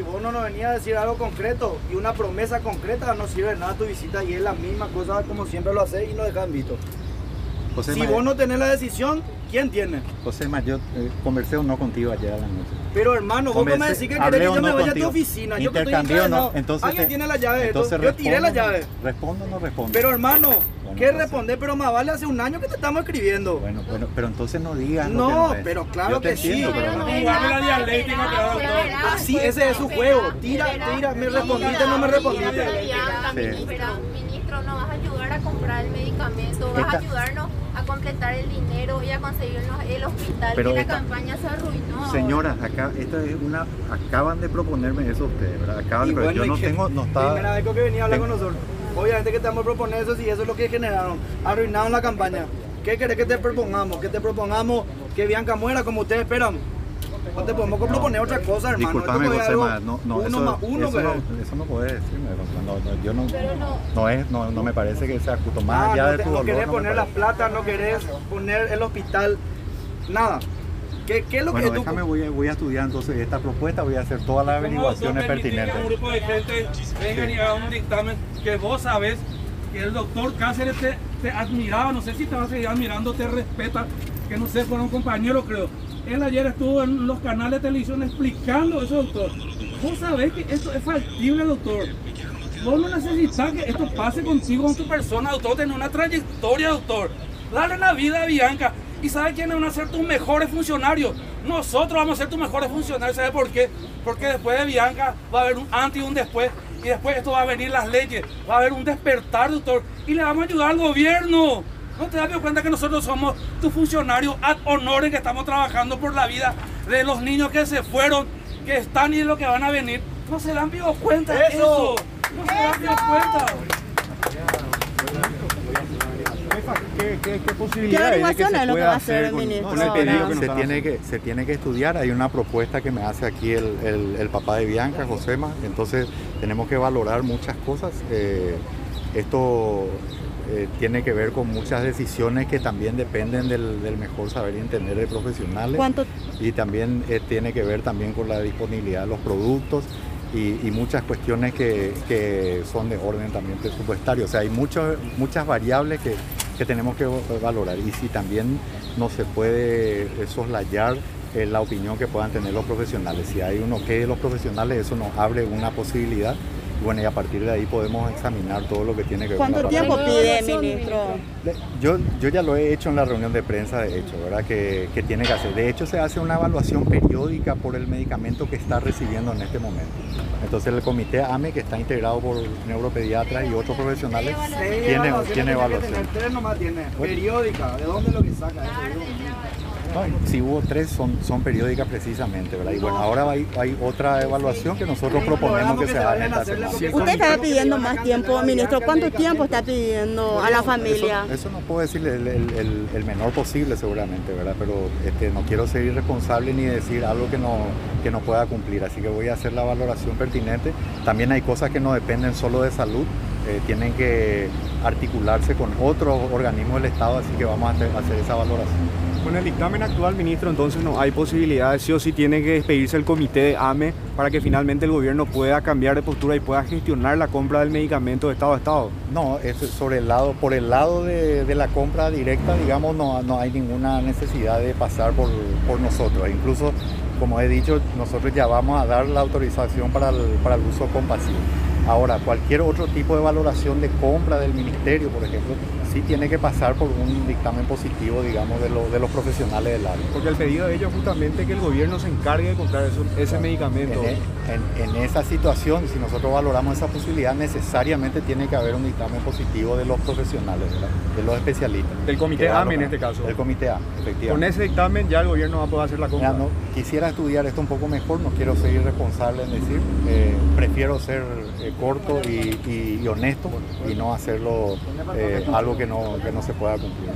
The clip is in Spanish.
si vos no nos venías a decir algo concreto y una promesa concreta, no sirve nada tu visita y es la misma cosa como siempre lo haces y no dejan visto. José Si vos no tenés la decisión, ¿quién tiene? José Ma, yo eh, conversé o no contigo ayer a la noche. Pero hermano, vos me Conversé- decís que querés que yo me no vaya a tu contigo. oficina. Yo que estoy. ¿no? Entonces Alguien te- tiene la llave de esto. entonces Yo tiré la llave. ¿Respondo o no respondo? Pero hermano, Bueno, ¿qué responder? Pero más vale hace un año que te estamos escribiendo. Bueno, bueno, pero entonces no digas lo No, que no pero claro Yo te que sí. entiendo, pero no- la dialéctica. Así, ese es su juego. Tira, tira, me respondiste, no me respondiste. Sí. ministro, nos vas a ayudar a comprar el medicamento, vas a ayudarnos a completar el dinero y a conseguirnos el hospital, Pero que la esta- campaña se arruinó. Señora, acá, esta es una, acaban de proponerme eso ustedes, ¿verdad? Acaban de, pero bueno, yo ¿y no tengo, no Primera está, vez que venía a hablar Tengo- con nosotros. Obviamente que a proponer eso si eso es lo que generaron. Arruinaron la campaña. ¿Qué querés que te propongamos? Que te propongamos que Bianca muera como ustedes esperan. No te podemos proponer otra cosa, hermano. disculpame José, algo Ma, no, no, uno eso, más uno, eso, no, eso no puedes decirme, no, no, yo no, no. no es, no, no me parece que sea justo, más Ah, allá no, de tu no dolor, querés no me poner la plata, no querés poner el hospital, nada. ¿Qué, qué es lo Bueno, que tú... déjame, voy a, voy a estudiar entonces esta propuesta, voy a hacer todas las averiguaciones ¿Cómo, doctor, permitir pertinentes. Que un grupo de gente venga y haga un dictamen que vos sabes que el doctor Cáceres te, te admiraba, no sé si te va a seguir admirando, te respeta, que no sé, fueron compañeros creo. Él ayer estuvo en los canales de televisión explicando eso, doctor. Vos sabés que esto es factible, doctor. Vos no necesitas que esto pase contigo, con tu persona, doctor. Tenés una trayectoria, doctor. Dale la vida a Bianca. ¿Y sabes quiénes van a ser tus mejores funcionarios? Nosotros vamos a ser tus mejores funcionarios. ¿Sabes por qué? Porque después de Bianca va a haber un antes y un después. Y después esto va a venir las leyes. Va a haber un despertar, doctor. Y le vamos a ayudar al gobierno. ¿No te das cuenta que nosotros somos tus funcionarios ad honores que estamos trabajando por la vida de los niños que se fueron, que están y de lo que van a venir? No se dan vivo cuenta de ¡Eso! eso. No se dan vivo cuenta. ¿Qué, qué, qué ¿Qué posibilidades hay de que se es lo que pueda va a hacer hacer el con, ministro? con el pedido que nos se tiene que se tiene que estudiar hay una propuesta que me hace aquí el, el- el papá de Bianca Josema entonces tenemos que valorar muchas cosas Eh, esto eh, tiene que ver con muchas decisiones que también dependen del, del mejor saber y entender de profesionales ¿Cuánto? y también eh, tiene que ver también con la disponibilidad de los productos y, y muchas cuestiones que, que son de orden también presupuestario. O sea, hay muchos- muchas variables que, que tenemos que valorar y si también no se puede eh, soslayar la opinión que puedan tener los profesionales. Si hay uno que de los profesionales, eso nos abre una posibilidad. Y Bueno, y a partir de ahí podemos examinar todo lo que tiene que ver con ¿Cuánto tiempo pide, ministro? Yo, yo ya lo he hecho en la reunión de prensa, de hecho, ¿verdad? Que, que tiene que hacer. De hecho, se hace una evaluación periódica por el medicamento que está recibiendo en este momento. Entonces, el comité AME, que está integrado por neuropediatras y otros profesionales, tiene, evaluaciones tiene evaluación. nomás tiene. Periódica. ¿De dónde lo que saca eso? No, si hubo tres, son, son periódicas precisamente, ¿verdad? Y bueno, ahora hay, hay otra evaluación que nosotros proponemos que se haga en esta semana. Usted está pidiendo más tiempo, ministro. ¿Cuánto tiempo está pidiendo a la familia? Eso, eso no puedo decirle el, el- el- el menor posible seguramente, ¿verdad? Pero este, no quiero ser irresponsable ni decir algo que no, que no pueda cumplir, así que voy a hacer la valoración pertinente. También hay cosas que no dependen solo de salud, eh, tienen que articularse con otros organismos del Estado, así que vamos a hacer, hacer esa valoración. Con el dictamen actual, ministro, entonces no hay posibilidades, sí o sí tiene que despedirse el comité de AME para que finalmente el gobierno pueda cambiar de postura y pueda gestionar la compra del medicamento de Estado a Estado. No, es sobre el lado, por el lado de, la compra directa, digamos, no, no hay ninguna necesidad de pasar por, nosotros. Incluso, como he dicho, nosotros ya vamos a dar la autorización para el uso compasivo. Ahora, cualquier otro tipo de valoración de compra del ministerio, por ejemplo, sí tiene que pasar por un dictamen positivo, digamos, de, lo- de los profesionales del área. Porque el pedido de ellos es justamente que el gobierno se encargue de comprar eso- ese medicamento. En, e- en- en esa situación, si nosotros valoramos esa posibilidad, necesariamente tiene que haber un dictamen positivo de los profesionales, ¿verdad? de los especialistas. Del comité AME en este caso. Del comité AME, efectivamente. Con ese dictamen ya el gobierno va a poder hacer la compra. Mira, no, quisiera estudiar esto un poco mejor, no quiero ser irresponsable en decir, eh, prefiero ser eh, corto y, honesto y no hacerlo eh, algo que no, que no se pueda cumplir.